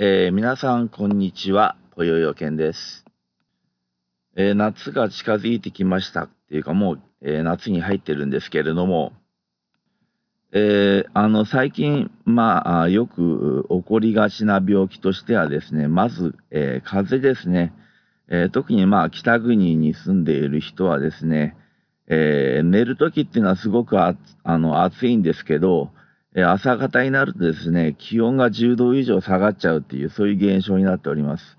えー、皆さん、こんにちは。ぽよよけんです。えー、夏が近づいてきましたっていうか、もう、えー、夏に入ってるんですけれども、えあの、最近、まあ、よく起こりがちな病気としてはですね、まず、え風邪ですね。え特に、まあ、北国に住んでいる人はですね、え寝るときっていうのはすごくああの暑いんですけど、朝方になるとですね、気温が10度以上下がっちゃうっていう、そういう現象になっております。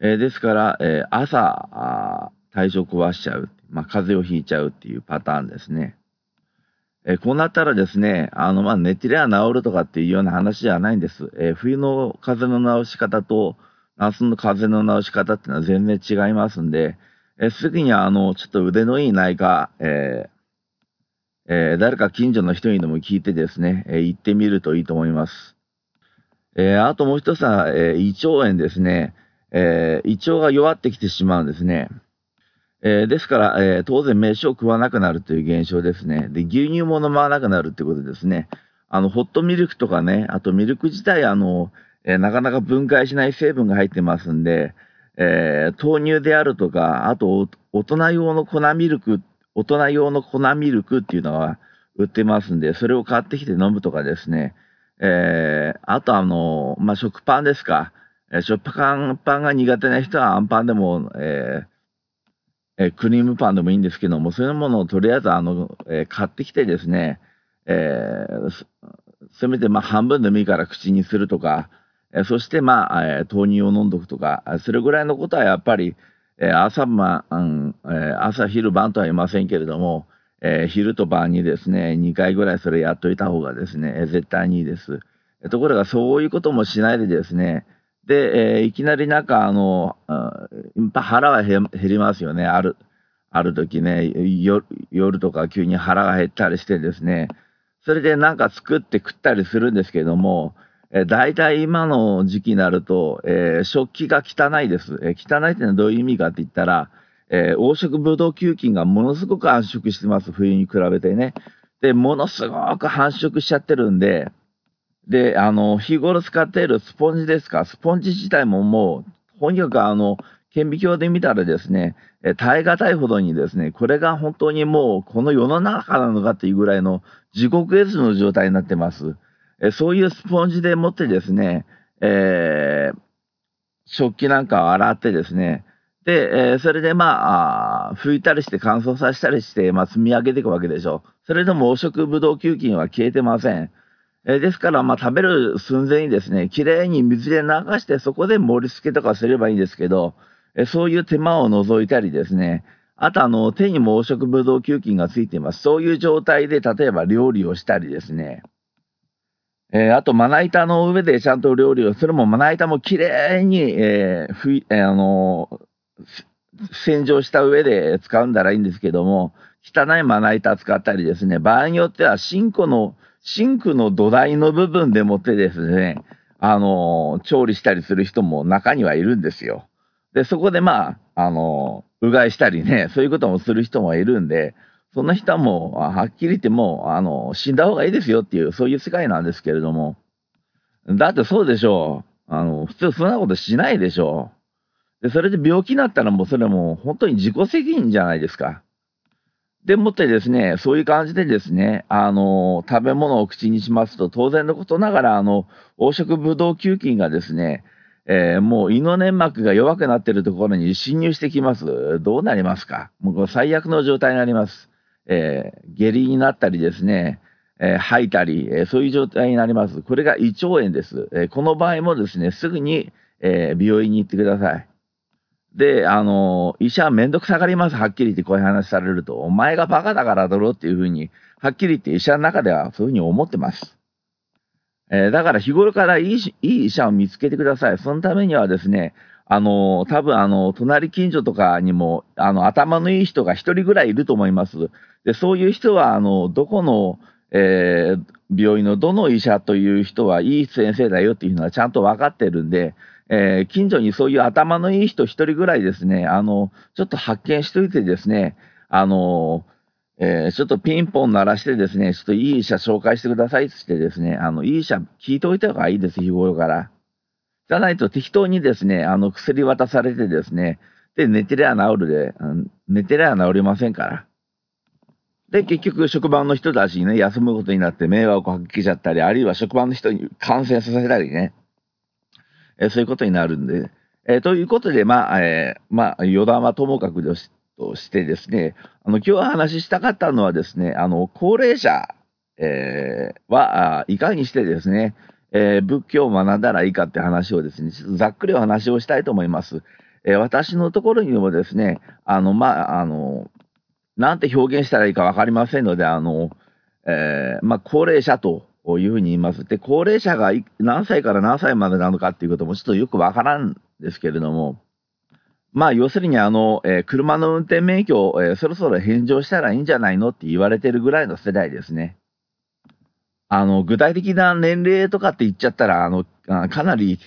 えですから、え朝体調壊しちゃう、まあ、風邪をひいちゃうっていうパターンですね。えこうなったらですね、あの、まあ、寝てりゃ治るとかっていうような話じゃないんです。え冬の風邪の治し方と夏の風邪の治し方っていうのは全然違いますんで、えすぐにあの、ちょっと腕のいい内科、えーえー、誰か近所の人にでも聞いてですね、えー、行ってみるといいと思います。えー、あともう一つは、え胃腸炎ですね。え胃腸が弱ってきてしまうんですね。えですから、え当然飯を食わなくなるという現象ですね。で、牛乳も飲まなくなるってことですね。あの、ホットミルクとかね、あとミルク自体、あの、えなかなか分解しない成分が入ってますんで、え豆乳であるとか、あと、大人用の粉ミルク大人用の粉ミルクっていうのが売ってますんで、それを買ってきて飲むとかですね。えー、あとあの、まあ、食パンですか。え、食パンパンが苦手な人はアンパンでも、えーえー、クリームパンでもいいんですけども、そういうものをとりあえずあの、えー、買ってきてですね、えー、せめてまあ半分でもいいから口にするとか、えー、そしてまあ、えー、豆乳を飲んどくとか、それぐらいのことはやっぱり、え朝晩、うんえ朝昼晩とは言いませんけれども、えー、昼と晩にですね、2回ぐらいそれやっといた方がですね、えー、絶対にいいです。ところがそういうこともしないでですね、で、えー、いきなりなんかあのあ、腹は減りますよね、ある、ある時ね、夜とか急に腹が減ったりしてですね、それでなんか作って食ったりするんですけども、えー、大体今の時期になると、えー、食器が汚いです。えー、汚いってのはどういう意味かって言ったら、えー、黄色ブドウ球菌がものすごく繁殖してます、冬に比べてね。で、ものすごく繁殖しちゃってるんで、で、あの、日頃使っているスポンジですか、スポンジ自体ももう、とにかくあの、顕微鏡で見たらですね、え耐え難いほどにですね、これが本当にもうこの世の中なのかっていうぐらいの地獄絵図の状態になってます。えそういうスポンジでもってですね、えー、食器なんかを洗ってですね、で、えー、それでまあ拭いたりして乾燥させたりして、まあ、積み上げていくわけでしょう。それでも黄色ブドウ球菌は消えてません。えー、ですから、まあ、食べる寸前にですね、きれいに水で流して、そこで盛り付けとかすればいいんですけど、えー、そういう手間を除いたりですね、あとあの、手にも黄色ブドウ球菌がついています。そういう状態で、例えば料理をしたりですね、えー、あと、まな板の上でちゃんと料理をするも、まな板もきれいに、えーふいえー、あの洗浄した上で使うんだらいいんですけども、汚いまな板使ったりですね、場合によってはシンクの、シンクの土台の部分でもってですね、あの調理したりする人も中にはいるんですよ。で、そこでまあ、あのうがいしたりね、そういうこともする人もいるんで、そんな人はもう、はっきり言ってもう、あの、死んだ方がいいですよっていう、そういう世界なんですけれども。だってそうでしょう。あの、普通そんなことしないでしょう。で、それで病気になったらもうそれもう本当に自己責任じゃないですか。でもってですね、そういう感じでですね、あの、食べ物を口にしますと、当然のことながら、あの、黄色ブドウ球菌がですね、えー、もう胃の粘膜が弱くなっているところに侵入してきます。どうなりますか？もう最悪の状態になります。えー、下痢になったりですね、えー、吐いたり、えー、そういう状態になります。これが胃腸炎です。えこの場合もですね、すぐに、え病院に行ってください。で、あの医者はめんどくさがります。はっきり言ってこういう話されると。お前がバカだからだろうっていうふうに、はっきり言って医者の中ではそういうふうに思ってます。えだから日頃からいいいい医者を見つけてください。そのためにはですね、あの、多分あの、隣近所とかにも、あの、頭のいい人が一人ぐらいいると思います。で、そういう人は、あの、どこの、えー、病院のどの医者という人はいい先生だよっていうのはちゃんと分かってるんで、えー、近所にそういう頭のいい人一人ぐらいですね、あの、ちょっと発見しといてですね、あの、えー、ちょっとピンポン鳴らしてですね、ちょっといい医者紹介してくださいって言ってですね、あの、いい医者聞いておいた方がいいです、日頃から。じゃないと適当にですね、あの、薬渡されてですね、で、寝てりゃ治るで、寝てりゃ治りませんから。で、結局、職場の人たちにね、休むことになって迷惑をかけちゃったり、あるいは職場の人に感染させたりね、えそういうことになるんで、え、ということで、まあ、えー、まあ、余談はともかくとしてですね、あの、今日お話ししたかったのはですね、あの、高齢者、えー、は、いかにしてですね、えー、仏教を学んだらいいかって話をですね、ちょっとざっくりお話をしたいと思います。えー、私のところにもですね、あの、まあ、あの、なんて表現したらいいかわかりませんので、あの、えー、まあ、高齢者というふうに言います。で、高齢者が何歳から何歳までなのかっていうこともちょっとよくわからんですけれども、まあ、要するに、あの、えー、車の運転免許を、えー、そろそろ返上したらいいんじゃないのって言われてるぐらいの世代ですね。あの、具体的な年齢とかって言っちゃったら、あの、かなり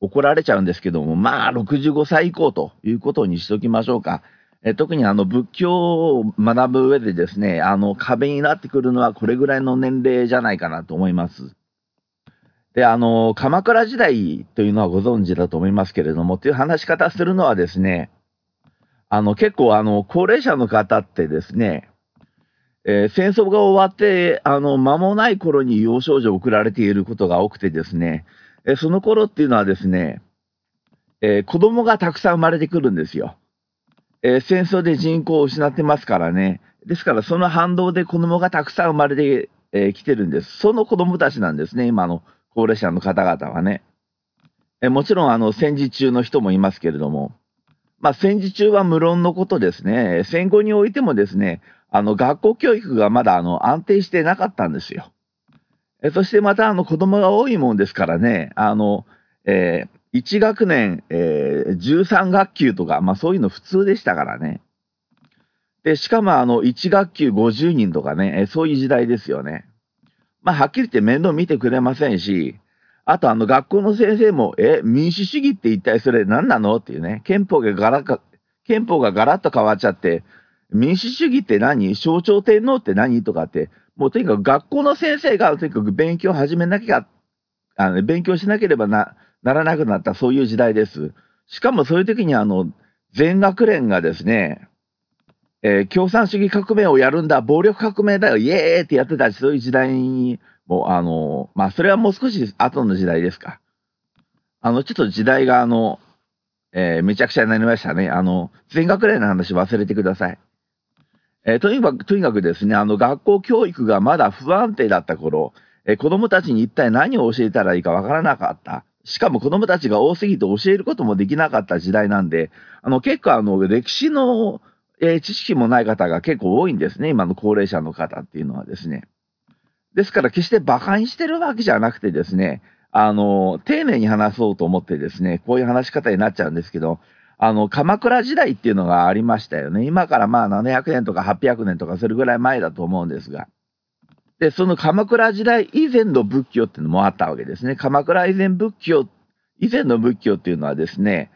怒られちゃうんですけども、まあ、65歳以降ということにしときましょうか。え特にあの仏教を学ぶ上でですね、あの壁になってくるのはこれぐらいの年齢じゃないかなと思います。で、あの、鎌倉時代というのはご存知だと思いますけれども、という話し方するのはですね、あの、結構あの、高齢者の方ってですね、えー、戦争が終わって、あの、間もない頃に幼少女を送られていることが多くてですね、えー、その頃っていうのはですね、えー、子供がたくさん生まれてくるんですよ。え戦争で人口を失ってますからね。ですから、その反動で子供がたくさん生まれてき、えー、てるんです。その子供たちなんですね、今の高齢者の方々はね。えもちろん、あの、戦時中の人もいますけれども、まあ、戦時中は無論のことですね、戦後においてもですね、あの、学校教育がまだ、あの、安定してなかったんですよ。えそしてまた、あの、子供が多いもんですからね、あの、えー、1学年、えー、13学級とか、まあそういうの普通でしたからね。で、しかもあの、1学級50人とかね、えそういう時代ですよね。まあはっきり言って面倒見てくれませんし、あとあの学校の先生も、え、民主主義って一体それ何なの？っていうね、憲法がガラッ、憲法がガラッと変わっちゃって、民主主義って何？象徴天皇って何？とかって、もうとにかく学校の先生がとにかく勉強を始めなきゃ、あの勉強しなければなならなくなったそういう時代です。しかもそういう時にあの、全学連がですね、えー、共産主義革命をやるんだ、暴力革命だよ、イエーイってやってたしそういう時代に、もうあの、まあそれはもう少し後の時代ですか。あの、ちょっと時代があの、えー、めちゃくちゃになりましたね。あの、全学連の話忘れてください。えー、とにかく、とにかくですね、あの、学校教育がまだ不安定だった頃、えー、子供たちに一体何を教えたらいいかわからなかった。しかも子供たちが多すぎて教えることもできなかった時代なんで、あの、結構あの、歴史の、えー、知識もない方が結構多いんですね。今の高齢者の方っていうのはですね。ですから決して馬鹿にしてるわけじゃなくてですね、あの、丁寧に話そうと思ってですね、こういう話し方になっちゃうんですけど、あの、鎌倉時代っていうのがありましたよね。今からまあ700年とか800年とかそれぐらい前だと思うんですが。で、その鎌倉時代以前の仏教っていうのもあったわけですね。鎌倉以前仏教、以前の仏教っていうのはですね、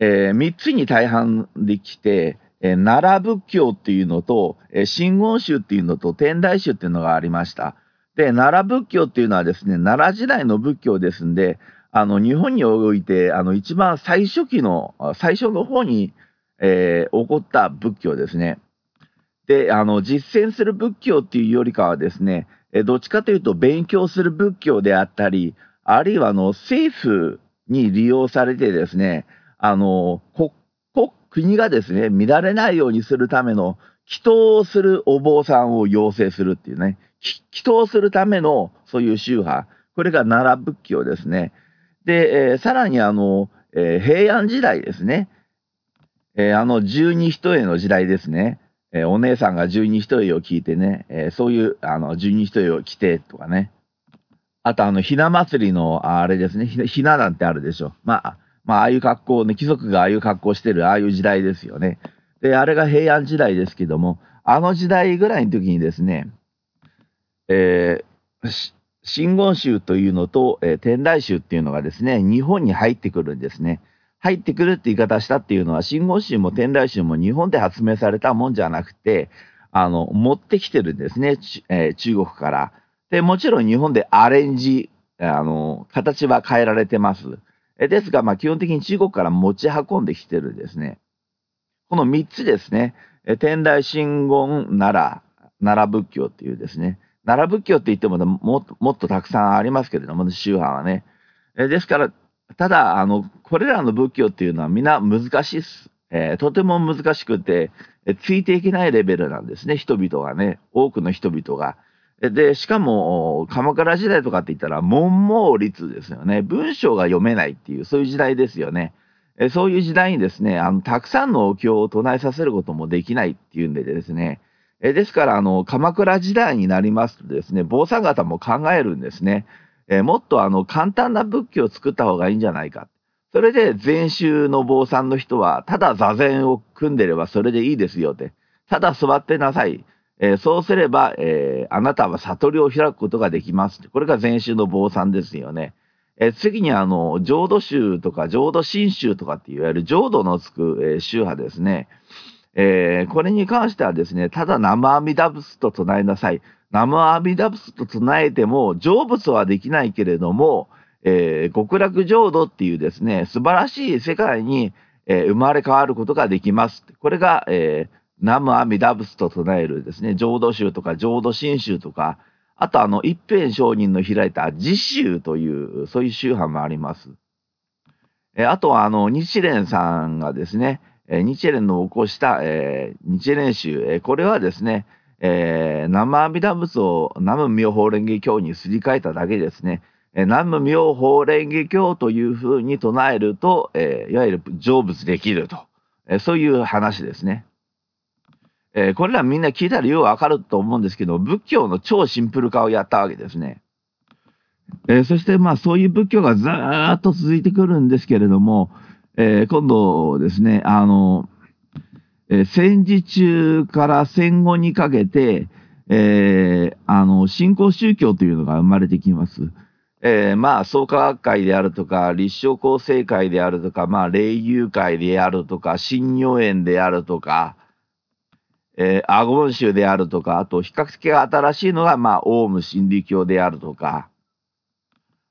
えー、3つに大半できて、えー、奈良仏教っていうのと、えー、真言宗っていうのと天台宗っていうのがありました。で、奈良仏教っていうのはですね、奈良時代の仏教ですんで、あの、日本において、あの、一番最初期の、最初の方に、えー、起こった仏教ですね。で、あの、実践する仏教っていうよりかはですね、えどっちかというと勉強する仏教であったり、あるいはあの、政府に利用されてですね、あの、国、国がですね、乱れないようにするための、祈祷をするお坊さんを養成するっていうね、祈祷するためのそういう宗派、これが奈良仏教ですね。で、えー、さらにあの、えー、平安時代ですね。えー、あの、十二一重の時代ですね。えお姉さんが十二一重を聞いてね、えそういう、あの、十二一重を着てとかね。あと、あの、ひな祭りの、あれですね、ひななんてあるでしょ。まあ、まあ、ああいう格好ね、貴族がああいう格好してる、ああいう時代ですよね。で、あれが平安時代ですけども、あの時代ぐらいの時にですね、えー、真言宗というのと、えー、天台宗っていうのがですね、日本に入ってくるんですね。入ってくるって言い方したっていうのは、真言宗も天台宗も日本で発明されたもんじゃなくて、あの、持ってきてるんですね、えー、中国から。で、もちろん日本でアレンジ、あの、形は変えられてます。えですが、まあ、基本的に中国から持ち運んできてるんですね。この3つですね、え天台真言奈良、奈良仏教っていうですね、奈良仏教って言ってもももっとたくさんありますけれども、宗派はね。えですから、ただ、あの、これらの仏教っていうのは皆難しいっす。えー、とても難しくて、えついていけないレベルなんですね、人々がね、多くの人々が。で、しかも、鎌倉時代とかって言ったら、文盲率ですよね。文章が読めないっていう、そういう時代ですよね。えそういう時代にですね、あの、たくさんのお経を唱えさせることもできないっていうんでですね、えですから、あの、鎌倉時代になりますとですね、坊さん方も考えるんですね。えもっとあの、簡単な仏教を作った方がいいんじゃないか。それで、禅宗の坊さんの人は、ただ座禅を組んでればそれでいいですよって。ただ座ってなさい。え、そうすれば、え、あなたは悟りを開くことができます。これが禅宗の坊さんですよね。え、次にあの、浄土宗とか浄土真宗とかっていわゆる浄土のつく、え、宗派ですね。えー、これに関してはですね、ただ生阿弥陀仏と唱えなさい。生阿弥陀仏と唱えても、成仏はできないけれども、えー、極楽浄土っていうですね、素晴らしい世界に、えー、生まれ変わることができます。これが、えー、南無阿弥陀仏と唱えるですね、浄土宗とか浄土真宗とか、あとあの、一辺上人の開いた自宗という、そういう宗派もあります。えあとはあの、日蓮さんがですね、え日蓮の起こした、えー、日蓮宗、えこれはですね、えー、南無阿弥陀仏を南無妙法蓮華経にすり替えただけですね。え南無妙法蓮華経というふうに唱えると、えー、いわゆる成仏できると、えそういう話ですね。え、これらみんな聞いたらようわかると思うんですけど、仏教の超シンプル化をやったわけですね。え、そしてまあそういう仏教がずっと続いてくるんですけれども、えー、今度ですね、あの、え戦時中から戦後にかけて、えあの、新興宗教というのが生まれてきます。えー、まあ、創価学会であるとか、立正厚生会であるとか、まあ、霊友会であるとか、新如園であるとか、えー、アゴン州であるとか、あと比較的新しいのが、まあ、オウム真理教であるとか、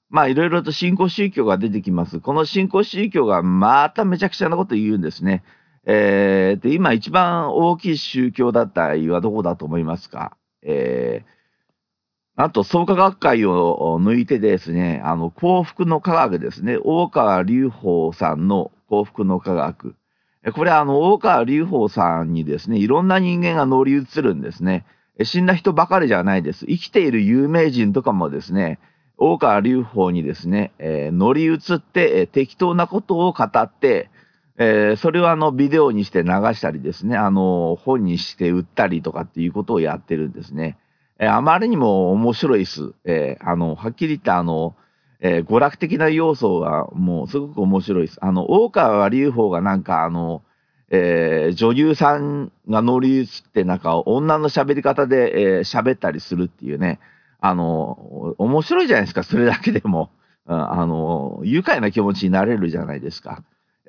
まあ、いろいろと新興宗教が出てきます。この新興宗教がまためちゃくちゃなこと言うんですね。えー、で、今一番大きい宗教だったりはどこだと思いますか？えー、なんと創価学会を抜いてですね、あの、幸福の科学ですね、大川隆法さんの幸福の科学。これあの、大川隆法さんにですね、いろんな人間が乗り移るんですね。死んだ人ばかりじゃないです。生きている有名人とかもですね、大川隆法にですね、えー、乗り移って、えー、適当なことを語って、えー、それをあのビデオにして流したりですね、あの本にして売ったりとかっていうことをやってるんですね。え、あまりにも面白いです。え、あの、はっきり言ったあの、え、娯楽的な要素がもうすごく面白いです。あの、大川隆法がなんかあの、えー、女優さんが乗り移ってなんか女の喋り方で、えー、喋ったりするっていうね、あの、面白いじゃないですか、それだけでも。あの、愉快な気持ちになれるじゃないですか。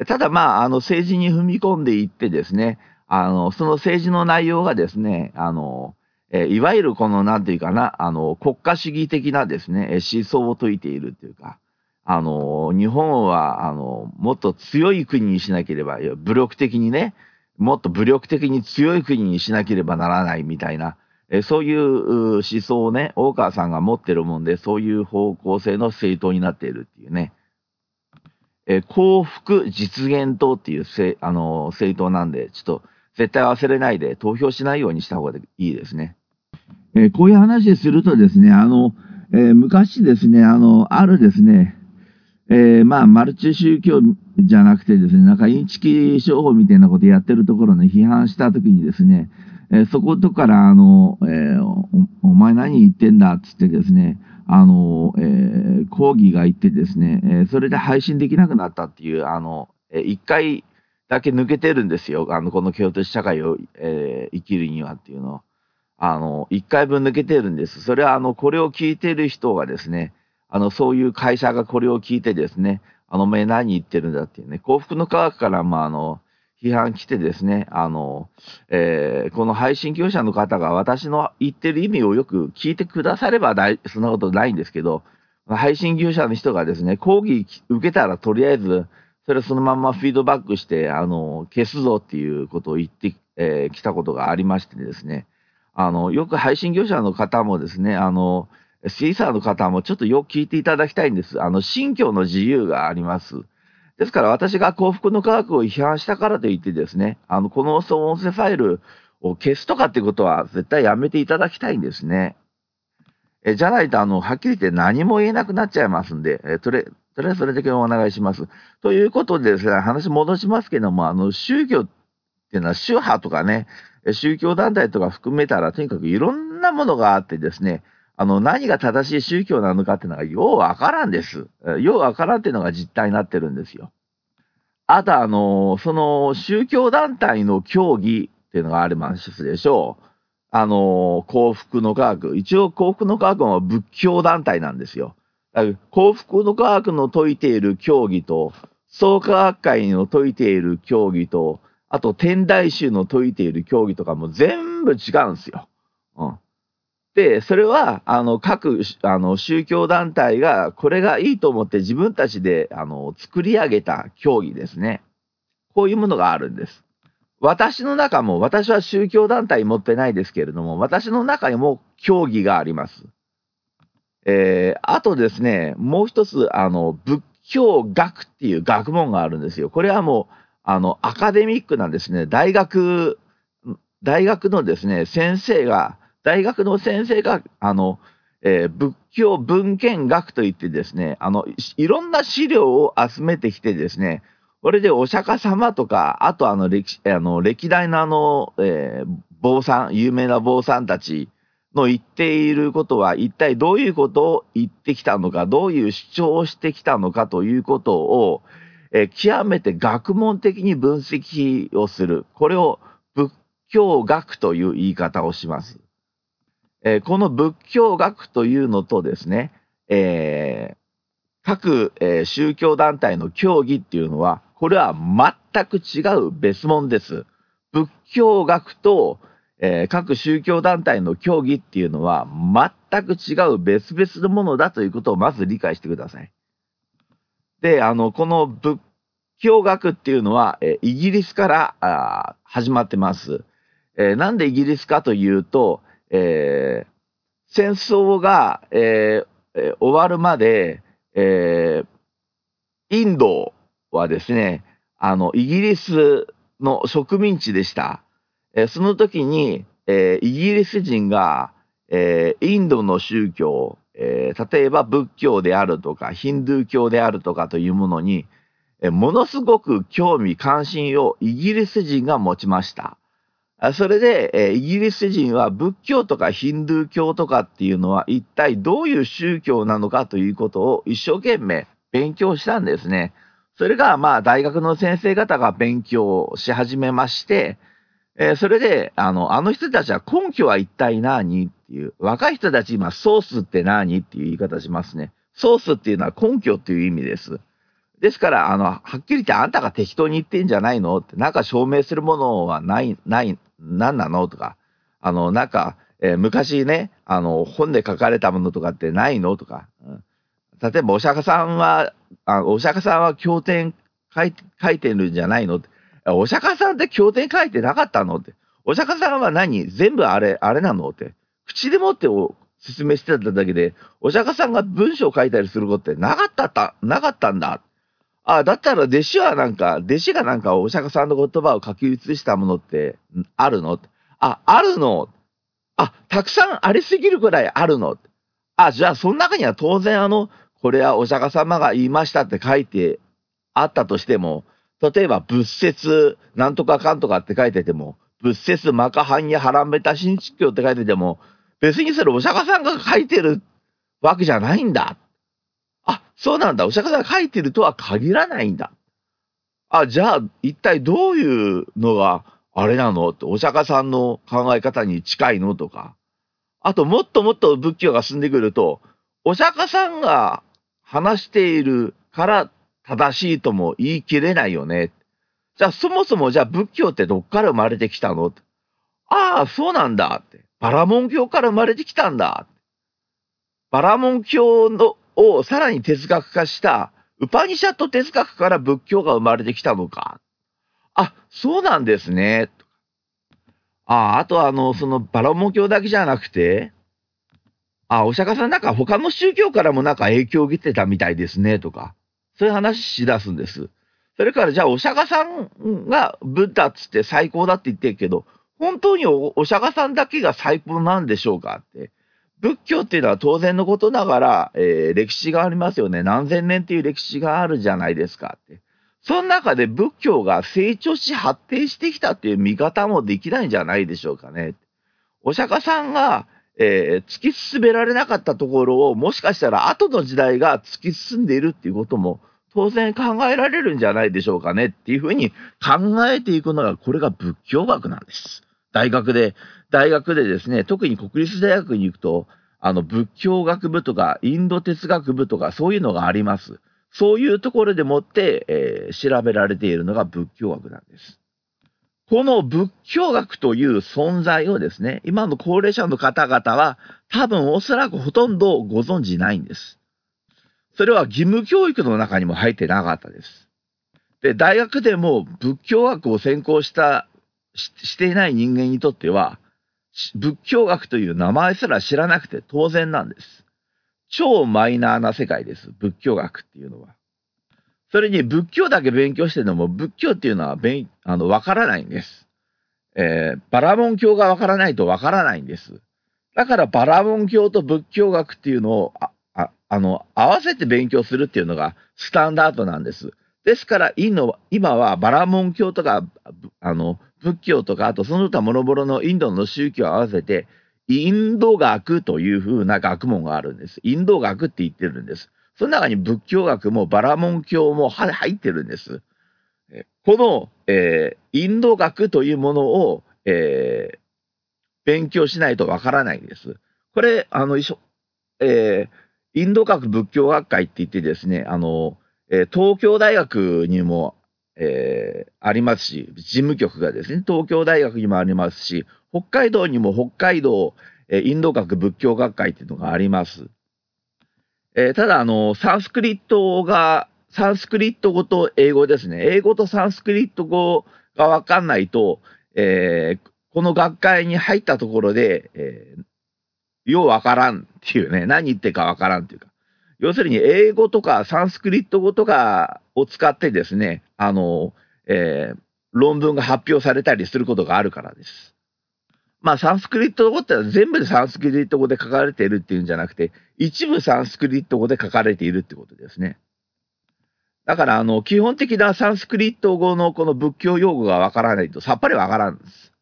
ただまあ、あの、政治に踏み込んでいってですね、あの、その政治の内容がですね、あの、えいわゆるこの、なんていうかな、あの、国家主義的なですね、思想を説いているというか、あの、日本は、あの、もっと強い国にしなければ、武力的にね、もっと武力的に強い国にしなければならないみたいな、えそういう思想をね、大川さんが持ってるもんで、そういう方向性の政党になっているっていうね。え幸福実現党っていうせあの政党なんで、ちょっと絶対忘れないで投票しないようにした方がいいですね。え、こういう話するとですね、あの、えー、昔ですね、あの、あるですね、えー、まあ、マルチ宗教じゃなくてですね、なんかインチキ商法みたいなことやってるところに批判したときにですね、え、そことから、あの、えーお、お前何言ってんだっつってですね、あの、えー、講義が行ってですね、え、それで配信できなくなったっていう、あの、えー、回だけ抜けてるんですよ。あの、この京都市社会を、えー、生きるにはっていうのを。あの、一回分抜けてるんです。それは、あの、これを聞いてる人がですね、あの、そういう会社がこれを聞いてですね、あの、お前何言ってるんだっていうね、幸福の科学から、まあ、あの、批判来てですね、あの、えー、この配信業者の方が私の言ってる意味をよく聞いてくださればそんなことないんですけど、配信業者の人がですね、講義受けたらとりあえず、それそのままフィードバックして、あの、消すぞっていうことを言ってき、えー、たことがありましてですね、あの、よく配信業者の方もですね、あの、シーサーの方もちょっとよく聞いていただきたいんです。あの、信教の自由があります。ですから私が幸福の科学を批判したからといってですね、あの、この音声ファイルを消すとかってことは絶対やめていただきたいんですね。えじゃないと、あの、はっきり言って何も言えなくなっちゃいますんで、えとりとりあえずそれだけお願いします。ということでですね、話戻しますけども、あの、宗教っていうのは宗派とかね、宗教団体とか含めたら、とにかくいろんなものがあってですね、あの、何が正しい宗教なのかっていうのがようわからんです。ようわからんっていうのが実態になってるんですよ。あと、あの、その宗教団体の教義っていうのがありますでしょう。あの、幸福の科学。一応幸福の科学は仏教団体なんですよ。幸福の科学の説いている教義と、創価学会の説いている教義と、あと天台宗の説いている教義とかも全部違うんですよ。うん。で、それは、あの、各、あの、宗教団体が、これがいいと思って自分たちで、あの、作り上げた教義ですね。こういうものがあるんです。私の中も、私は宗教団体持ってないですけれども、私の中にも教義があります。えー、あとですね、もう一つ、あの、仏教学っていう学問があるんですよ。これはもう、あの、アカデミックなんですね。大学、大学のですね、先生が、大学の先生が、あの、えー、仏教文献学といってですね、あの、いろんな資料を集めてきてですね、これでお釈迦様とか、あとあの歴あの歴代のあの、えー、坊さん、有名な坊さんたちの言っていることは一体どういうことを言ってきたのか、どういう主張をしてきたのかということを、えー、極めて学問的に分析をする。これを仏教学という言い方をします。え、この仏教学というのとですね、えー、各、え、宗教団体の教義っていうのは、これは全く違う別物です。仏教学と、えー、各宗教団体の教義っていうのは全く違う別々のものだということをまず理解してください。で、あの、この仏教学っていうのは、えー、イギリスからあ始まってます、えー。なんでイギリスかというと、えー、戦争が、えー、終わるまで、えー、インドはですね、あの、イギリスの植民地でした。え、その時に、え、イギリス人が、え、インドの宗教、え、例えば仏教であるとか、ヒンドゥー教であるとかというものに、え、ものすごく興味関心をイギリス人が持ちました。それで、え、イギリス人は仏教とかヒンドゥー教とかっていうのは一体どういう宗教なのかということを一生懸命勉強したんですね。それが、まあ、大学の先生方が勉強し始めまして、え、それで、あの、あの人たちは根拠は一体何っていう、若い人たち今、ソースって何っていう言い方しますね。ソースっていうのは根拠っていう意味です。ですから、あの、はっきり言ってあんたが適当に言ってんじゃないのって、なんか証明するものはない、ない、何なの？とか、あの、なんか、えー、昔ね、あの、本で書かれたものとかってないの？とか、うん、例えばお釈迦さんは、あお釈迦さんは経典書い書いてるんじゃないの？って。お釈迦さんって経典書いてなかったの？って。お釈迦さんは何？全部あれ、あれなの？って。口でもってお説明してただけで、お釈迦さんが文章を書いたりすることってなかったた、なかったんだ。あ、だったら弟子はなんか、弟子がなんかお釈迦さんの言葉を書き写したものってあるの？あ、あるの。あ、たくさんありすぎるくらいあるの。あ、じゃあその中には当然あの、これはお釈迦様が言いましたって書いてあったとしても、例えば仏説なんとかかんとかって書いてても、仏説マカハンヤハランベタ新地教って書いてても、別にそれお釈迦さんが書いてるわけじゃないんだ。あ、そうなんだ。お釈迦さんが書いてるとは限らないんだ。あ、じゃあ一体どういうのがあれなの？って、お釈迦さんの考え方に近いの？とか。あともっともっと仏教が進んでくると、お釈迦さんが話しているから正しいとも言い切れないよね。じゃあそもそもじゃあ仏教ってどっから生まれてきたの？ああ、そうなんだって。バラモン教から生まれてきたんだ。バラモン教のをさらに哲学化したウパニシャット哲学から仏教が生まれてきたのか。あ、そうなんですね。あ、あとあの、そのバラモ教だけじゃなくて、あ、お釈迦さんなんか他の宗教からもなんか影響を受けてたみたいですね、とか、そういう話しだすんです。それからじゃあお釈迦さんがブッダっつって最高だって言ってるけど、本当にお釈迦さんだけが最高なんでしょうかって。仏教っていうのは当然のことながら、えー、歴史がありますよね。何千年っていう歴史があるじゃないですかって。その中で仏教が成長し発展してきたっていう見方もできないんじゃないでしょうかね。お釈迦さんが、えー、突き進められなかったところを、もしかしたら後の時代が突き進んでいるっていうことも当然考えられるんじゃないでしょうかねっていうふうに考えていくのが、これが仏教学なんです。大学で、大学でですね、特に国立大学に行くと、あの、仏教学部とか、インド哲学部とか、そういうのがあります。そういうところでもって、えー、調べられているのが仏教学なんです。この仏教学という存在をですね、今の高齢者の方々は多分おそらくほとんどご存じないんです。それは義務教育の中にも入ってなかったです。で、大学でも仏教学を専攻したし、していない人間にとっては、仏教学という名前すら知らなくて当然なんです。超マイナーな世界です。仏教学っていうのは。それに仏教だけ勉強してるのも仏教っていうのは勉あのわからないんです。えー、バラモン教がわからないとわからないんです。だからバラモン教と仏教学っていうのをあああの合わせて勉強するっていうのがスタンダードなんです。ですから今はバラモン教とかあの仏教とか、あとその他諸々のインドの宗教を合わせて、インド学というふうな学問があるんです。インド学って言ってるんです。その中に仏教学もバラモン教も入ってるんです。この、えー、インド学というものを、えー、勉強しないとわからないんです。これ、あの、えー、インド学仏教学会って言ってですね、あの、えー、東京大学にもえー、ありますし、事務局がですね、東京大学にもありますし、北海道にも北海道、えインド学仏教学会っていうのがあります。え、ただ、あの、サンスクリットが、サンスクリット語と英語ですね。英語とサンスクリット語がわかんないと、えー、この学会に入ったところで、えー、ようわからんっていうね、何言ってかわからんっていうか、要するに英語とかサンスクリット語とかを使ってですね、あの、えー、論文が発表されたりすることがあるからです。まあ、サンスクリット語って全部でサンスクリット語で書かれているっていうんじゃなくて、一部サンスクリット語で書かれているってことですね。だから、あの、基本的なサンスクリット語のこの仏教用語がわからないとさっぱりわからんです。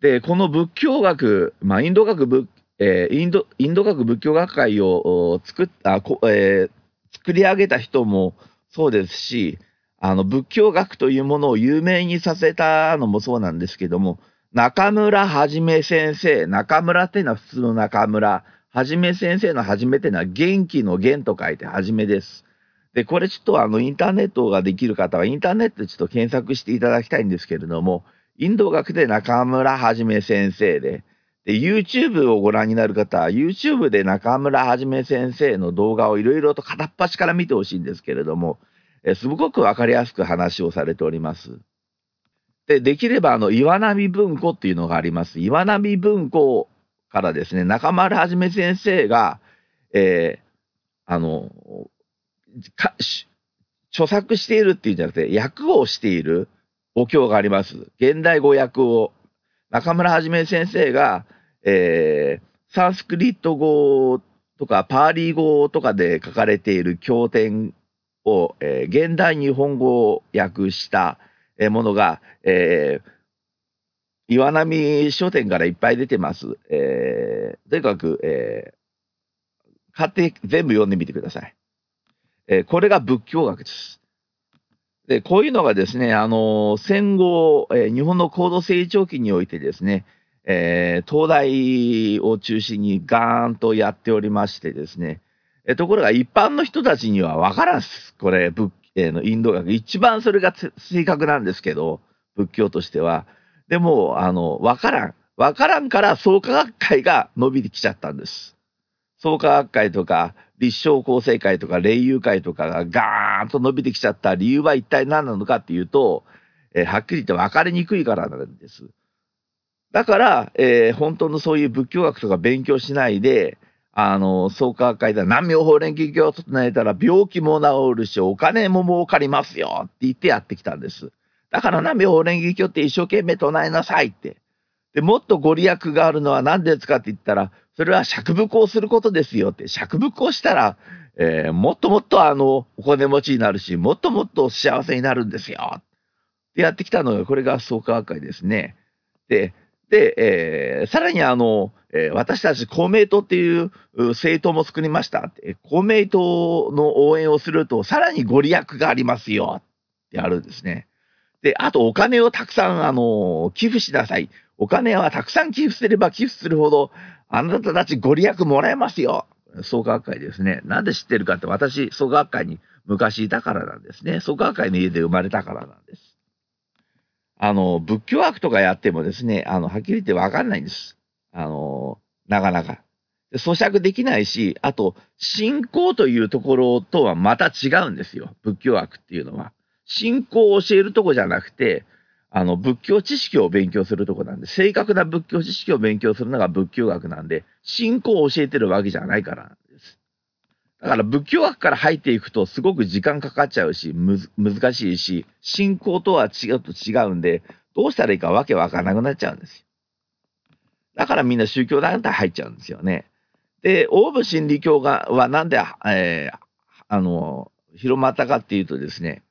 で、この仏教学、まあ、インド学仏えー、インド、インド学仏教学会を作っあこ、えー、作り上げた人もそうですし、あの、仏教学というものを有名にさせたのもそうなんですけども、中村はじめ先生、中村っていうのは普通の中村、はじめ先生のはじめっていうのは元気の元と書いてはじめです。で、これちょっとあの、インターネットができる方は、インターネットでちょっと検索していただきたいんですけれども、インド学で中村はじめ先生で、で、YouTube をご覧になる方は、YouTube で中村はじめ先生の動画をいろいろと片っ端から見てほしいんですけれども、えすごくわかりやすく話をされております。で、できれば、あの、岩波文庫っていうのがあります。岩波文庫からですね、中村はじめ先生が、えー、あの、著作しているっていうんじゃなくて、訳をしているお経があります。現代語訳を。中村はじめ先生が、えー、サンスクリット語とかパーリー語とかで書かれている経典を、えー、現代日本語を訳したものが、えー、岩波書店からいっぱい出てます。えー、とにかく、えー、買って全部読んでみてください。えー、これが仏教学です。で、こういうのがですね、あの、戦後、えー、日本の高度成長期においてですね、えー、東大を中心にガーンとやっておりましてですね、え、ところが一般の人たちにはわからんす。これ、仏、え、のインド学。一番それが正確なんですけど、仏教としては。でも、あの、わからん。わからんから創価学会が伸びてきちゃったんです。創価学会とか、立正厚生会とか、霊友会とかがガーンと伸びてきちゃった理由は一体何なのかっていうと、えー、はっきり言って分かりにくいからなんです。だから、えー、本当のそういう仏教学とか勉強しないで、あの、創価学会で南明法蓮華経を唱えたら病気も治るし、お金も儲かりますよって言ってやってきたんです。だから南明法蓮華経って一生懸命唱えなさいって。で、もっとご利益があるのは何ですかって言ったら、それは釈仏をすることですよって。釈仏をしたら、えー、もっともっとあの、お金持ちになるし、もっともっと幸せになるんですよ。ってやってきたのが、これが創価学会ですね。で、で、えー、さらにあの、えー、私たち公明党っていう政党も作りました。公明党の応援をすると、さらにご利益がありますよってあるんですね。で、あとお金をたくさん、あの、寄付しなさい。お金はたくさん寄付すれば寄付するほど、あなたたちご利益もらえますよ。創価学会ですね。なんで知ってるかって、私、創価学会に昔いたからなんですね。創価学会の家で生まれたからなんです。あの、仏教学とかやってもですね、あの、はっきり言ってわかんないんです。あの、なかなか。咀嚼できないし、あと、信仰というところとはまた違うんですよ。仏教学っていうのは。信仰を教えるとこじゃなくて、あの、仏教知識を勉強するとこなんで、正確な仏教知識を勉強するのが仏教学なんで、信仰を教えてるわけじゃないからなんで。だから仏教学から入っていくとすごく時間かかっちゃうし、む難しいし、信仰とは違うと違うんで、どうしたらいいかわけわからなくなっちゃうんですよ。だからみんな宗教団体入っちゃうんですよね。で、オウム真理教がはなんで、えー、あの、広まったかっていうとですね、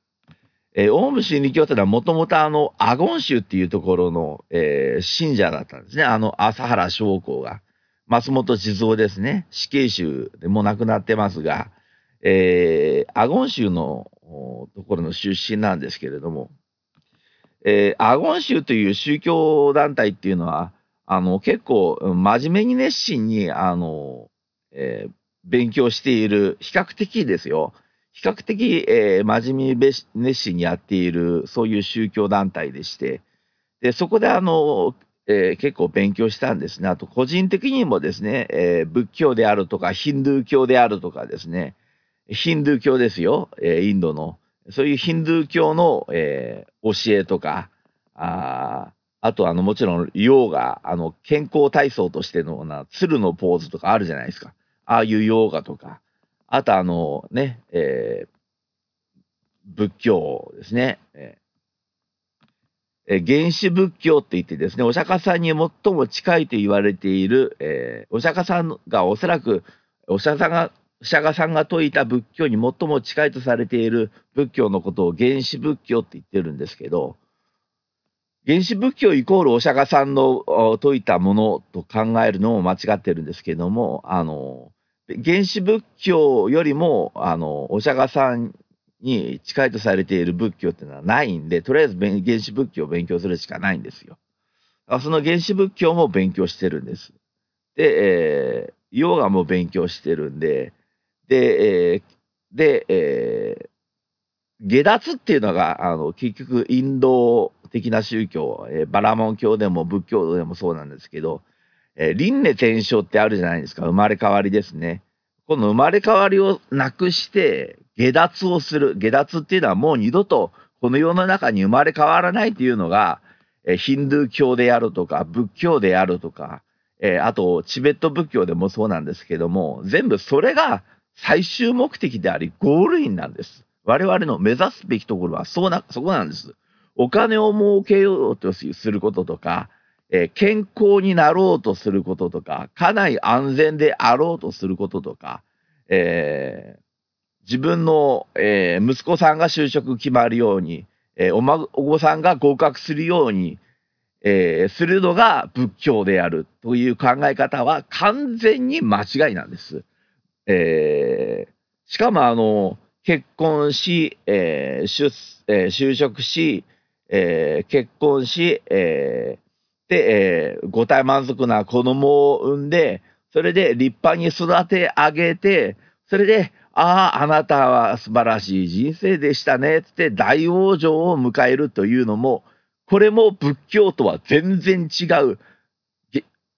えー、オウム真理教というのはもともとあの、アゴン州っていうところの、えー、信者だったんですね。あの、朝原将校が。松本静夫ですね。死刑囚でも亡くなってますが、えー、アゴン州のところの出身なんですけれども、えー、アゴン州という宗教団体っていうのは、あの、結構真面目に熱心に、あの、えー、勉強している、比較的ですよ。比較的、えー、真面目に熱心にやっている、そういう宗教団体でして、で、そこであの、えー、結構勉強したんですね。あと、個人的にもですね、えー、仏教であるとか、ヒンドゥー教であるとかですね、ヒンドゥー教ですよ、えー、インドの。そういうヒンドゥー教の、えー、教えとか、ああと、あの、もちろん、ヨーガ、あの、健康体操としてのな、鶴のポーズとかあるじゃないですか。ああいうヨーガとか、あと、あの、ね、えー、仏教ですね。えーえ原始仏教って言ってですね、お釈迦さんに最も近いと言われている、えー、お釈迦さんがおそらく、お釈迦さんが、釈迦さんが説いた仏教に最も近いとされている仏教のことを原始仏教って言ってるんですけど、原始仏教イコールお釈迦さんの説いたものと考えるのも間違ってるんですけども、あの、原始仏教よりも、あの、お釈迦さんに近いとされている仏教っていうのはないんで、とりあえず原始仏教を勉強するしかないんですよ。その原始仏教も勉強してるんです。で、えー、ヨガも勉強してるんで、で、えー、で、えー、下脱っていうのが、あの、結局、インド的な宗教、えー、バラモン教でも仏教でもそうなんですけど、えー、輪廻転生ってあるじゃないですか。生まれ変わりですね。この生まれ変わりをなくして、下脱をする。下脱っていうのはもう二度とこの世の中に生まれ変わらないっていうのが、えヒンドゥー教であるとか、仏教であるとか、え、あと、チベット仏教でもそうなんですけども、全部それが最終目的であり、ゴールインなんです。我々の目指すべきところは、そうな、そこなんです。お金を儲けようとすることとか、え、健康になろうとすることとか、家内安全であろうとすることとか、えー、自分の、えー、息子さんが就職決まるように、えー、お孫さんが合格するように、えー、するのが仏教であるという考え方は完全に間違いなんです。えー、しかもあの、結婚し、えー出えー、就職し、えー、結婚し、えー、で、えー、五体満足な子供を産んで、それで立派に育て上げて、それで、ああ、あなたは素晴らしい人生でしたね、つって大往生を迎えるというのも、これも仏教とは全然違う、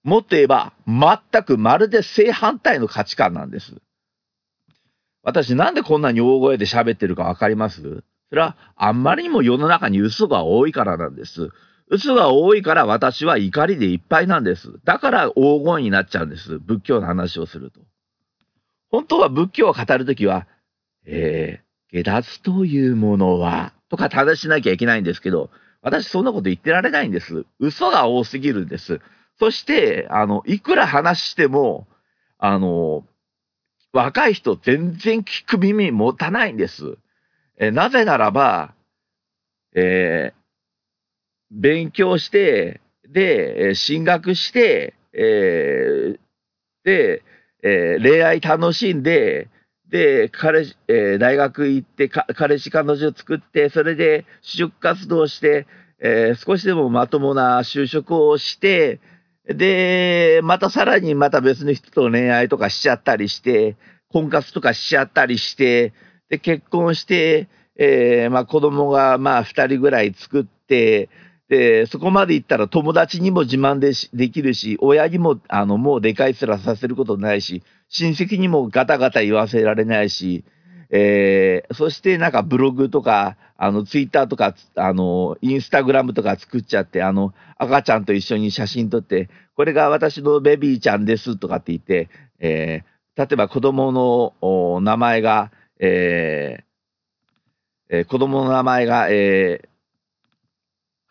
もっと言えば、全くまるで正反対の価値観なんです。私なんでこんなに大声で喋ってるかわかります？それはあんまりにも世の中に嘘が多いからなんです。嘘が多いから私は怒りでいっぱいなんです。だから大声になっちゃうんです。仏教の話をすると。本当は仏教を語るときは、えー、下脱というものは、とか正しなきゃいけないんですけど、私そんなこと言ってられないんです。嘘が多すぎるんです。そして、あの、いくら話しても、あの、若い人全然聞く耳持たないんです。えなぜならば、えー、勉強して、で、進学して、えー、で、えー、恋愛楽しんで、で、彼、えー、大学行って彼氏彼女作って、それで就職活動して、えー、少しでもまともな就職をして、で、またさらにまた別の人と恋愛とかしちゃったりして、婚活とかしちゃったりして、で、結婚して、えー、まあ子供がまあ二人ぐらい作って、で、そこまで行ったら友達にも自慢でできるし、親にも、あの、もうでかいすらさせることないし、親戚にもガタガタ言わせられないし、えー、そしてなんかブログとか、あの、ツイッターとか、あの、インスタグラムとか作っちゃって、あの、赤ちゃんと一緒に写真撮って、これが私のベビーちゃんですとかって言って、えー、例えば子供の名前が、えーえー、子供の名前が、えー、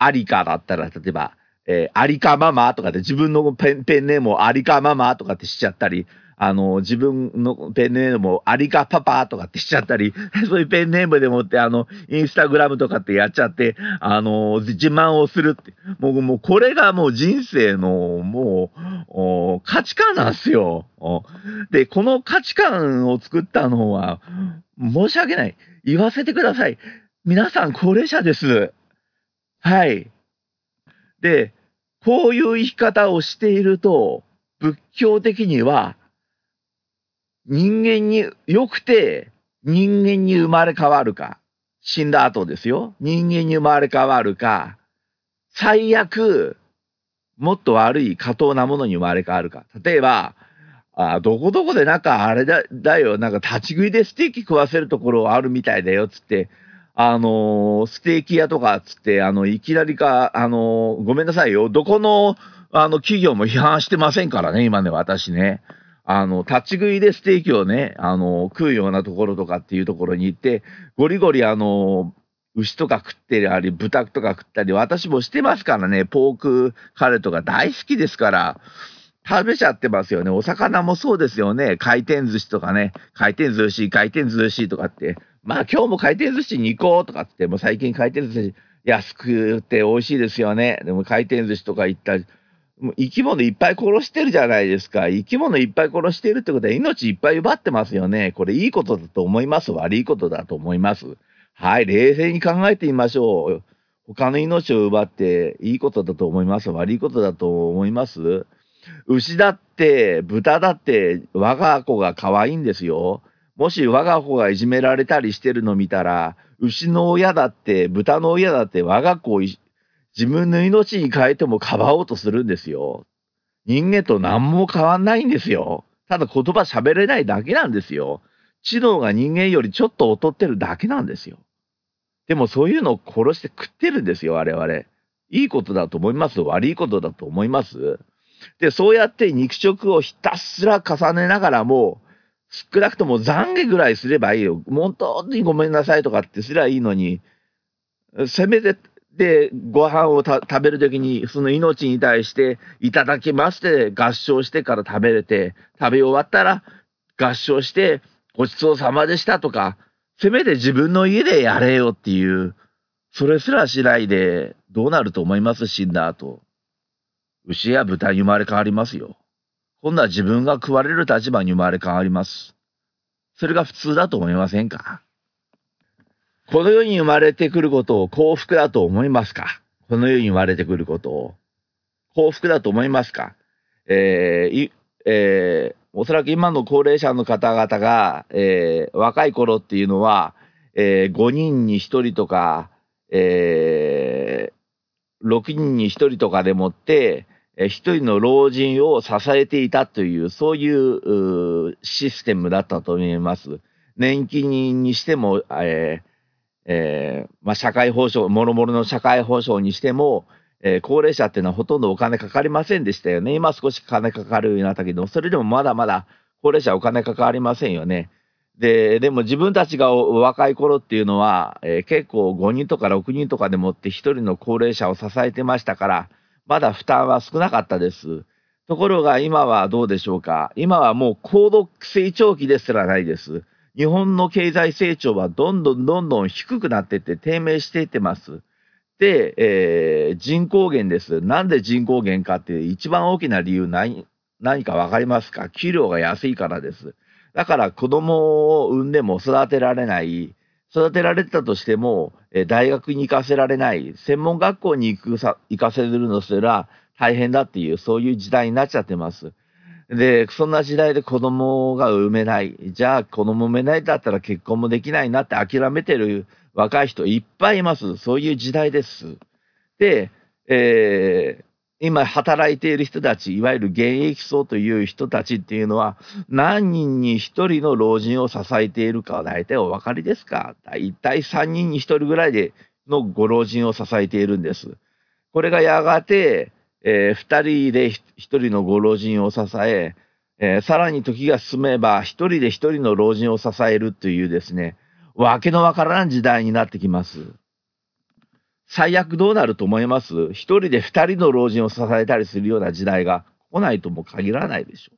アリカだったら、例えば、えー、アリカママとかで自分のペンペンネームをアリカママとかってしちゃったり、あの、自分のペンネームをアリカパパとかってしちゃったり、そういうペンネームでもって、あの、インスタグラムとかってやっちゃって、あの、自慢をするって。もう、もう、これがもう人生の、もう、価値観なんですよ。で、この価値観を作ったのは、申し訳ない。言わせてください。皆さん高齢者です。はい。で、こういう生き方をしていると、仏教的には、人間に良くて人間に生まれ変わるか、死んだ後ですよ。人間に生まれ変わるか、最悪、もっと悪い過当なものに生まれ変わるか。例えば、あどこどこでなんかあれだだよ、なんか立ち食いでステーキ食わせるところあるみたいだよ、つって、あの、ステーキ屋とかっつって、あの、いきなりか、あの、ごめんなさいよ、どこの、あの、企業も批判してませんからね、今ね、私ね。あの、立ち食いでステーキをね、あの、食うようなところとかっていうところに行って、ゴリゴリあの、牛とか食ってたり、豚とか食ったり、私もしてますからね、ポークカレーとか大好きですから、食べちゃってますよね。お魚もそうですよね。回転寿司とかね、回転寿司、回転寿司とかって、まあ今日も回転寿司に行こうとかって、もう最近回転寿司安くて美味しいですよね。でも回転寿司とか行ったり、もう生き物いっぱい殺してるじゃないですか。生き物いっぱい殺してるってことは命いっぱい奪ってますよね。これいいことだと思います悪いことだと思いますはい、冷静に考えてみましょう。他の命を奪っていいことだと思います悪いことだと思います牛だって、豚だって、我が子が可愛いんですよ。もし我が子がいじめられたりしてるの見たら、牛の親だって、豚の親だって我が子を自分の命に変えてもかばおうとするんですよ。人間と何も変わんないんですよ。ただ言葉喋れないだけなんですよ。知能が人間よりちょっと劣ってるだけなんですよ。でもそういうのを殺して食ってるんですよ、我々。いいことだと思います悪いことだと思いますで、そうやって肉食をひたすら重ねながらも、少なくとも懺悔ぐらいすればいいよ。本当にごめんなさいとかってすりゃいいのに、せめてで、ご飯を食べるときに、その命に対して、いただきまして、合唱してから食べれて、食べ終わったら、合唱して、ごちそうさまでしたとか、せめて自分の家でやれよっていう、それすらしないで、どうなると思います？死んだ後。牛や豚に生まれ変わりますよ。今度は自分が食われる立場に生まれ変わります。それが普通だと思いませんか？この世に生まれてくることを幸福だと思いますか？この世に生まれてくることを。幸福だと思いますか？えー、えー、おそらく今の高齢者の方々が、えー、若い頃っていうのは、えー、5人に1人とか、えー、6人に1人とかでもって、え一人の老人を支えていたという、そういううシステムだったと思います。年金にしても、えーえーまあ、社会保障、もろもろの社会保障にしても、えー高齢者っていうのはほとんどお金かかりませんでしたよね。今少し金かかるようになったけど、それでもまだまだ高齢者はお金かかりませんよね。で、でも自分たちが若い頃っていうのは、えー結構5人とか6人とかでもって1人の高齢者を支えてましたから、まだ負担は少なかったです。ところが今はどうでしょうか。今はもう高度成長期ですらないです。日本の経済成長はどんどんどんどん低くなっていって低迷していってます。で、えー人口減です。なんで人口減かって一番大きな理由何何かわかりますか？給料が安いからです。だから子供を産んでも育てられない。育てられたとしても、え大学に行かせられない。専門学校に行くさ行かせるのすら大変だっていう、そういう時代になっちゃってます。で、そんな時代で子供が産めない。じゃあ子供産めないだったら結婚もできないなって諦めてる若い人いっぱいいます。そういう時代です。で、えー今働いている人たち、いわゆる現役層という人たちっていうのは、何人に一人の老人を支えているかは大体お分かりですか？大体3人に1人ぐらいでのご老人を支えているんです。これがやがて、え2人で1人のご老人を支え、えーさらに時が進めば、1人で1人の老人を支えるというですね、わけのわからん時代になってきます。最悪どうなると思います？一人で二人の老人を支えたりするような時代が来ないとも限らないでしょう。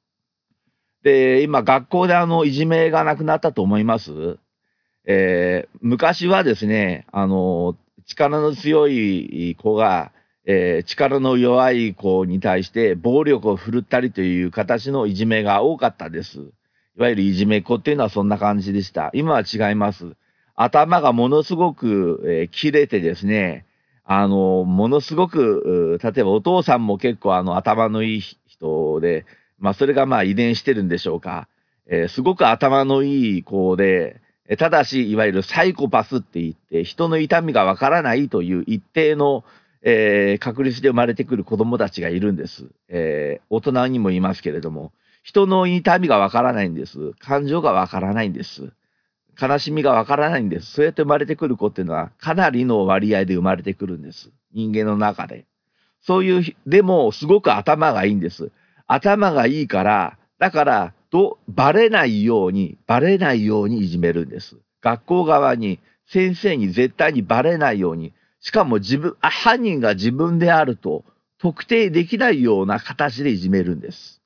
で、今学校であの、いじめがなくなったと思います？えー昔はですね、あの、力の強い子が、えー力の弱い子に対して暴力を振るったりという形のいじめが多かったです。いわゆるいじめっ子っていうのはそんな感じでした。今は違います。頭がものすごく、えー切れてですね、あの、ものすごく、例えばお父さんも結構あの頭のいい人で、まあそれがまあ遺伝してるんでしょうか。えーすごく頭のいい子で、ただし、いわゆるサイコパスって言って、人の痛みがわからないという一定の、えー確率で生まれてくる子供たちがいるんです。えー大人にもいますけれども、人の痛みがわからないんです。感情がわからないんです。悲しみがわからないんです。そうやって生まれてくる子っていうのは、かなりの割合で生まれてくるんです。人間の中で。そういう、でも、すごく頭がいいんです。頭がいいから、だから、ど、バレないように、バレないようにいじめるんです。学校側に、先生に絶対にバレないように、しかも自分、あ犯人が自分であると、特定できないような形でいじめるんです。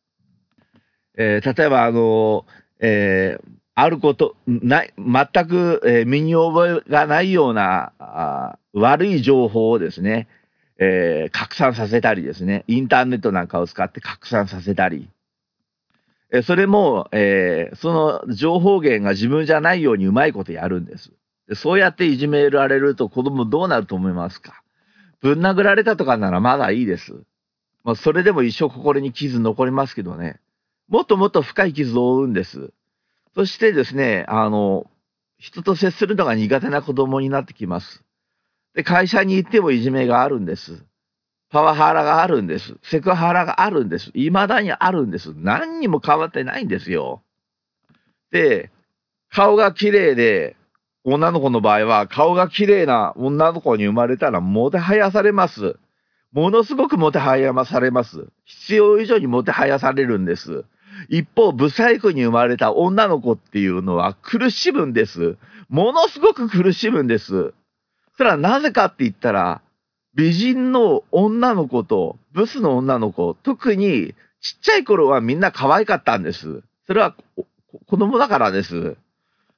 えー例えば、あの、えーあること、ない、全く、え身に覚えがないような、あ悪い情報をですね、えー拡散させたりですね、インターネットなんかを使って拡散させたり、えそれも、えーその情報源が自分じゃないようにうまいことやるんです。そうやっていじめられると子供どうなると思いますか？ぶん殴られたとかならまだいいです。まあ、それでも一生心に傷残りますけどね。もっともっと深い傷を負うんです。そしてですね、あの、人と接するのが苦手な子供になってきます。で、会社に行ってもいじめがあるんです。パワハラがあるんです。セクハラがあるんです。未だにあるんです。何にも変わってないんですよ。で、顔が綺麗で、女の子の場合は、顔が綺麗な女の子に生まれたら、もてはやされます。ものすごくもてはやされます。必要以上にもてはやされるんです。一方、ブサイクに生まれた女の子っていうのは苦しむんです。ものすごく苦しむんです。それはなぜかって言ったら、美人の女の子とブスの女の子、特にちっちゃい頃はみんな可愛かったんです。それはこ子供だからです。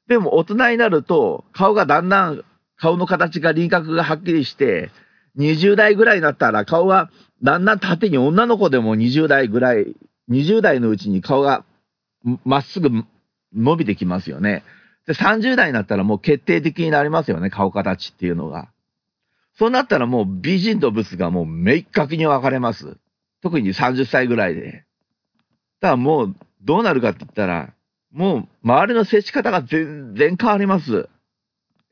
でも大人になると顔がだんだん顔の形が輪郭がはっきりして、20代ぐらいになったら顔がだんだん縦に女の子でも20代ぐらい、20代のうちに顔がまっすぐ伸びてきますよね。で、30代になったらもう決定的になりますよね、顔形っていうのが。そうなったらもう美人とブスがもう明確に分かれます。特に30歳ぐらいで。だからもうどうなるかって言ったら、もう周りの接し方が全然変わります。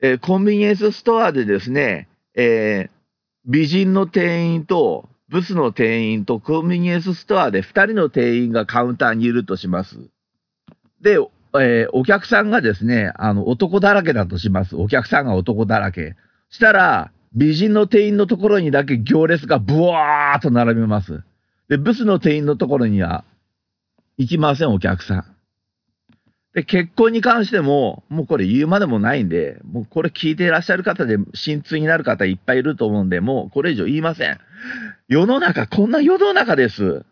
えーコンビニエンスストアでですね、えー美人の店員とブスの店員とコンビニエンスストアで2人の店員がカウンターにいるとします。で、えー、お客さんがですね、あの、男だらけだとします。お客さんが男だらけ。したら、美人の店員のところにだけ行列がブワーっと並びます。で、ブスの店員のところには行きません、お客さん。で、結婚に関しても、もうこれ言うまでもないんで、もうこれ聞いていらっしゃる方で、心痛になる方いっぱいいると思うんで、もうこれ以上言いません。世の中、こんな世の中です。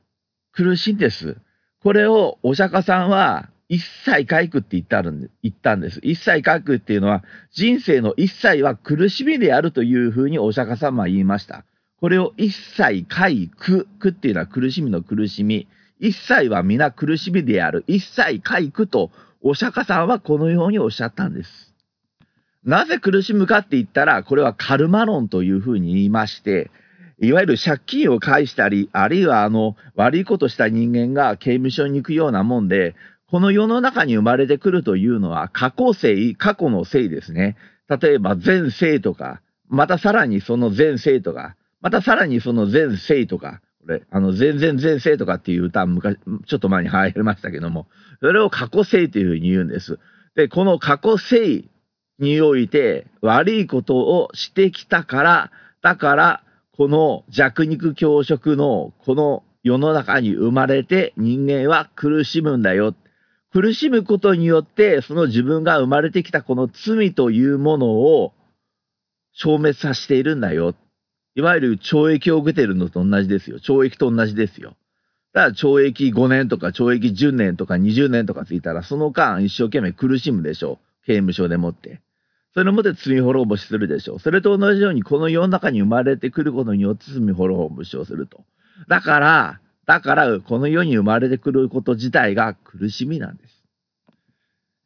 苦しいんです。これをお釈迦さんは、一切回復って言ったん言ったんです。一切回復っていうのは、人生の一切は苦しみであるというふうにお釈迦様は言いました。これを一切回復、苦っていうのは苦しみの苦しみ。一切は皆苦しみである。一切回復とお釈迦さんはこのようにおっしゃったんです。なぜ苦しむかって言ったら、これはカルマ論というふうに言いまして、いわゆる借金を返したり、あるいはあの、悪いことした人間が刑務所に行くようなもんで、この世の中に生まれてくるというのは過去性、過去の性ですね。例えば前世とか、またさらにその前世とか、またさらにその前世とか、これ、あの、全然前世とかっていう歌、昔、ちょっと前に流行りましたけども、それを過去性というふうに言うんです。で、この過去性において悪いことをしてきたから、だから、この弱肉強食のこの世の中に生まれて人間は苦しむんだよ。苦しむことによって、その自分が生まれてきたこの罪というものを消滅させているんだよ。いわゆる懲役を受けてるのと同じですよ。懲役と同じですよ。だから懲役5年とか懲役10年とか20年とかついたら、その間一生懸命苦しむでしょう。刑務所でもって。それもって罪滅ぼしするでしょう。それと同じように、この世の中に生まれてくることによって罪滅ぼしをすると。だから、だから、この世に生まれてくること自体が苦しみなんです。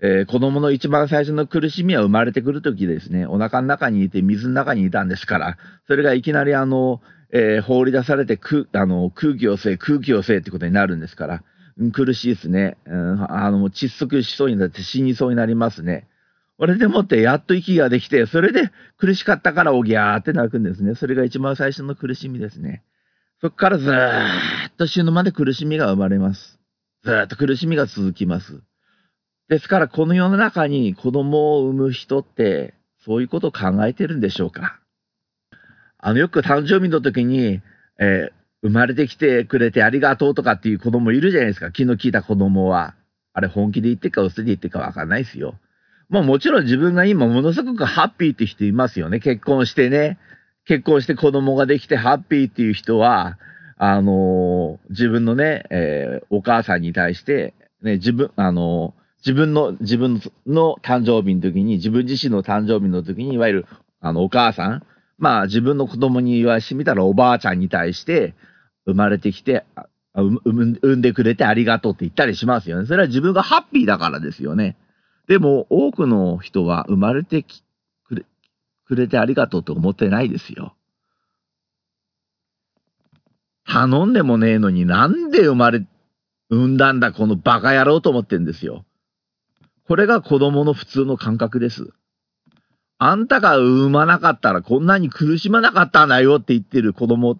えー、子供の一番最初の苦しみは生まれてくるときですね、お腹の中にいて水の中にいたんですから、それがいきなりあの、えー、放り出されて空あの空気を吸え、空気を吸えってことになるんですから、うん、苦しいですね。うん、あの、窒息しそうになって死にそうになりますね。俺でもってやっと息ができて、それで苦しかったからおぎゃーって泣くんですね。それが一番最初の苦しみですね。そこからずーっと死ぬまで苦しみが生まれます。ずーっと苦しみが続きます。ですから、この世の中に子供を産む人って、そういうことを考えてるんでしょうか？あの、よく誕生日の時に、えー、生まれてきてくれてありがとうとかっていう子供いるじゃないですか。気の利いた子供は。あれ本気で言ってか嘘で言ってかわかんないですよ。まあもちろん自分が今ものすごくハッピーって人いますよね。結婚してね。結婚して子供ができてハッピーっていう人は、あのー、自分のね、えー、お母さんに対して、ね、自分、あの、自分の、自分の誕生日の時に、自分自身の誕生日の時に、いわゆる、あの、お母さん、まあ自分の子供に言わしてみたらおばあちゃんに対して、生まれてきて、産んでくれてありがとうって言ったりしますよね。それは自分がハッピーだからですよね。でも、多くの人は生まれてきくれくれてありがとうと思ってないですよ。頼んでもねえのになんで生まれ、産んだんだこのバカ野郎と思ってんですよ。これが子供の普通の感覚です。あんたが産まなかったらこんなに苦しまなかったんだよって言ってる子供、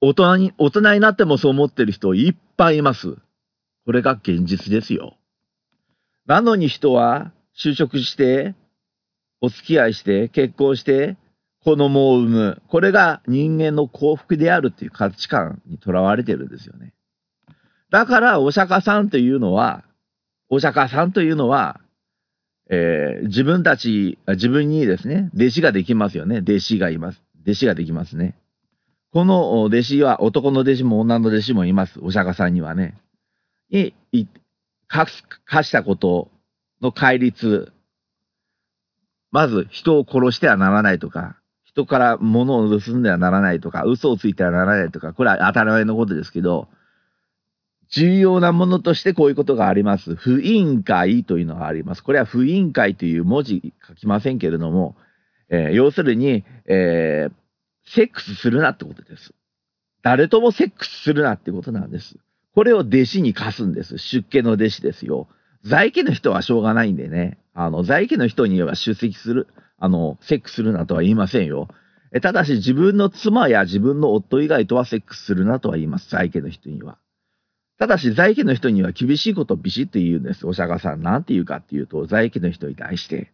大人に、大人になってもそう思ってる人いっぱいいます。これが現実ですよ。なのに人は就職して、お付き合いして、結婚して、子供を産む。これが人間の幸福であるっていう価値観にとらわれてるんですよね。だから、お釈迦さんというのは、お釈迦さんというのは、えー、自分たち、自分にですね、弟子ができますよね。弟子がいます。弟子ができますね。この弟子は男の弟子も女の弟子もいます。お釈迦さんにはね。に、課したことの戒律。まず、人を殺してはならないとか、人から物を盗んではならないとか、嘘をついてはならないとか、これは当たり前のことですけど、重要なものとしてこういうことがあります。不委員会というのがあります。これは不委員会という文字書きませんけれども、えー、要するに、えー、セックスするなってことです。誰ともセックスするなってことなんです。これを弟子に課すんです。出家の弟子ですよ。在家の人はしょうがないんでね。あの、在家の人には出席する、あの、セックスするなとは言いませんよ。ただし自分の妻や自分の夫以外とはセックスするなとは言います。在家の人には。ただし在家の人には厳しいことをビシッと言うんです。お釈迦さん。なんて言うかっていうと、在家の人に対して、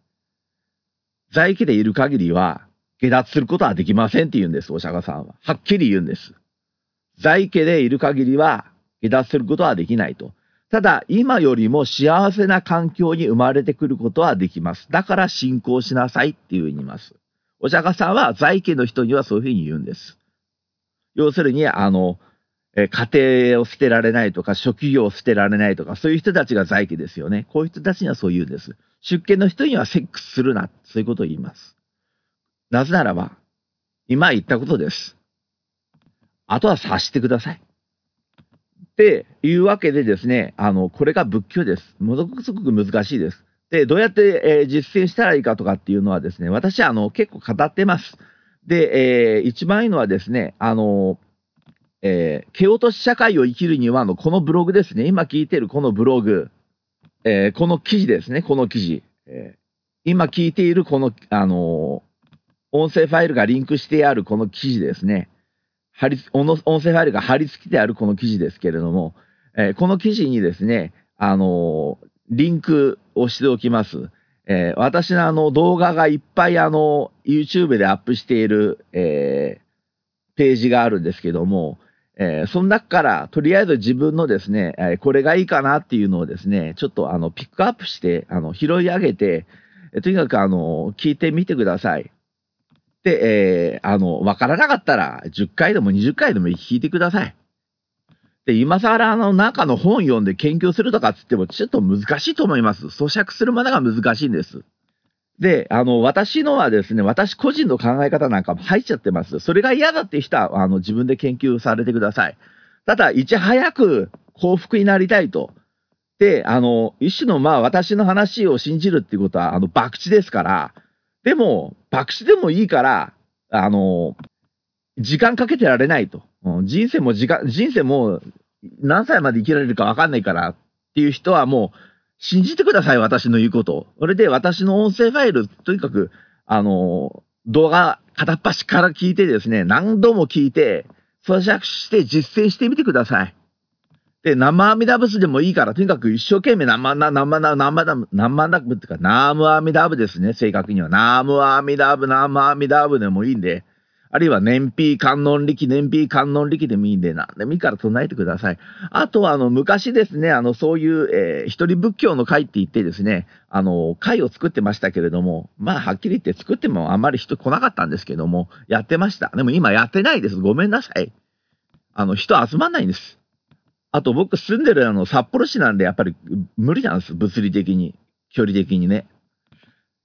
在家でいる限りは下脱することはできませんって言うんです。お釈迦さんは。はっきり言うんです。在家でいる限りは下脱することはできないと。ただ、今よりも幸せな環境に生まれてくることはできます。だから信仰しなさいっていうふうに言います。お釈迦さんは在家の人にはそういうふうに言うんです。要するに、あの、え家庭を捨てられないとか、職業を捨てられないとか、そういう人たちが在家ですよね。こういう人たちにはそう言うんです。出家の人にはセックスするな。そういうことを言います。なぜならば、今言ったことです。あとは察してください。っていうわけでですね、あの、これが仏教です。ものすごく難しいです。で、どうやって、えー、実践したらいいかとかっていうのはですね、私はあの、結構語ってます。で、えー、一番いいのはですね、あの、えー、蹴落とし社会を生きるには、の、このブログですね、今聞いてるこのブログ、えー、この記事ですね、この記事。えー、今聞いているこの、あの音声ファイルがリンクしてあるこの記事ですね。貼り、音声ファイルが貼り付けてあるこの記事ですけれども、え、この記事にですね、あの、リンクをしておきます。えー、私のあの動画がいっぱいあの、YouTube でアップしている、えー、ページがあるんですけども、えー、その中からとりあえず自分のですね、えー、これがいいかなっていうのをですね、ちょっとあの、ピックアップして、あの、拾い上げて、えー、とにかくあの、聞いてみてください。で、えー、あの、わからなかったら、10回でも20回でも聞いてください。で、今更あの中の本読んで研究するとかっつってもちょっと難しいと思います。咀嚼するまでが難しいんです。で、あの、私のはですね、私個人の考え方なんかも入っちゃってます。それが嫌だって人は、あの、自分で研究されてください。ただ、いち早く幸福になりたいと。で、あの、一種のまあ私の話を信じるっていうことは、あの、博打ですから、でも、博打でもいいから、あの、時間かけてられないと。うん、人生も時間、人生も何歳まで生きられるかわかんないからっていう人はもう信じてください、私の言うことを。それで私の音声ファイル、とにかく、あの、動画片っ端から聞いてですね、何度も聞いて、咀嚼して実践してみてください。で、生阿弥陀仏でもいいから、とにかく一生懸命生な、生な、生な、生な、っていうか、ナーム阿弥陀仏ですね、正確には。ナーム阿弥陀仏、ナーム阿弥陀仏でもいいんで、あるいは燃費観音力、燃費観音力でもいいんで、何でもいいから唱えてください。あとは、あの、昔ですね、あの、そういう、えー、一人仏教の会って言ってですね、あの、会を作ってましたけれども、まあ、はっきり言って作ってもあんまり人来なかったんですけども、やってました。でも今やってないです。ごめんなさい。あの、人集まんないんです。あと僕住んでるあの、札幌市なんで、やっぱり無理なんです。物理的に。距離的にね。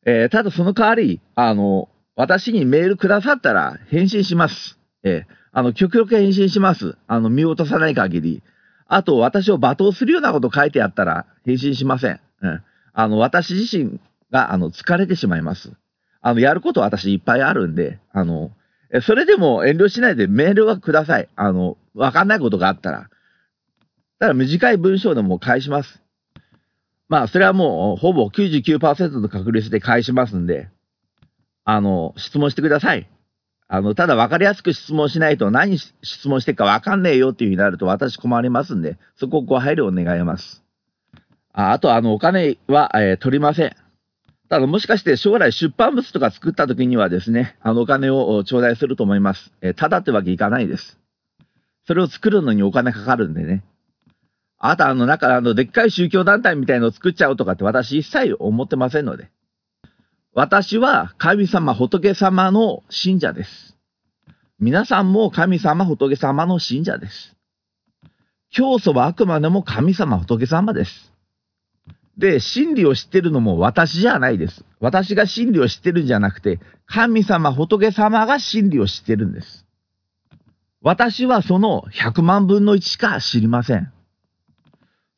えー、ただその代わり、あの、私にメールくださったら返信します。えー、あの、極力返信します。あの、見落とさない限り。あと、私を罵倒するようなこと書いてあったら返信しません。うん。あの、私自身が、あの、疲れてしまいます。あの、やること私いっぱいあるんで、あの、それでも遠慮しないでメールはください。あの、わかんないことがあったら。ただ短い文章でも返します。まあ、それはもう、ほぼ99%の確率で返しますんで、あの、質問してください。あの、ただ分かりやすく質問しないと何質問してるか分かんねえよっていうふうになると私困りますんで、そこをご配慮を願います。ああと、あの、お金は、えー、取りません。ただ、もしかして将来出版物とか作った時にはですね、あの、お金を頂戴すると思います。えー、ただってわけいかないです。それを作るのにお金かかるんでね。あと、あの、なんか、あの、でっかい宗教団体みたいのを作っちゃうとかって私一切思ってませんので。私は神様仏様の信者です。皆さんも神様仏様の信者です。教祖はあくまでも神様仏様です。で、真理を知ってるのも私じゃないです。私が真理を知ってるんじゃなくて、神様仏様が真理を知ってるんです。私はその100万分の1しか知りません。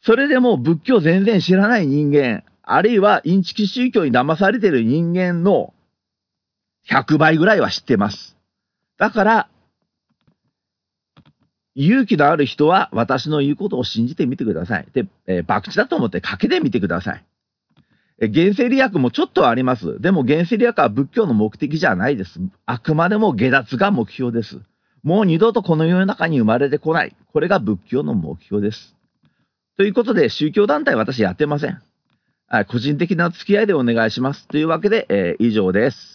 それでも仏教全然知らない人間、あるいはインチキ宗教に騙されている人間の100倍ぐらいは知ってます。だから、勇気のある人は私の言うことを信じてみてください。で、えー、博打だと思ってかけてみてください。え、原生理学もちょっとはあります。でも原生理学は仏教の目的じゃないです。あくまでも下脱が目標です。もう二度とこの世の中に生まれてこない。これが仏教の目標です。ということで、宗教団体私やってません。個人的な付き合いでお願いしますというわけで、えー、以上です。